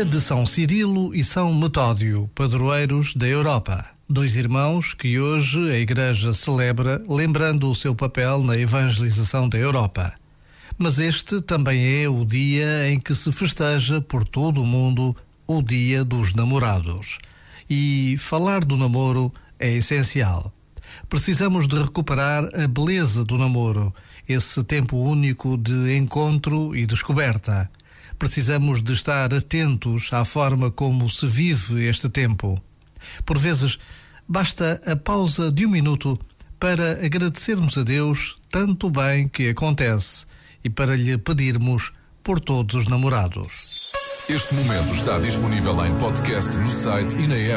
Dia de São Cirilo e São Metódio, padroeiros da Europa. Dois irmãos que hoje a Igreja celebra, lembrando o seu papel na evangelização da Europa. Mas este também é o dia em que se festeja por todo o mundo o Dia dos Namorados. E falar do namoro é essencial. Precisamos de recuperar a beleza do namoro, esse tempo único de encontro e descoberta precisamos de estar atentos à forma como se vive este tempo. Por vezes, basta a pausa de um minuto para agradecermos a Deus tanto bem que acontece e para lhe pedirmos por todos os namorados. Este momento está disponível em podcast no site e na app.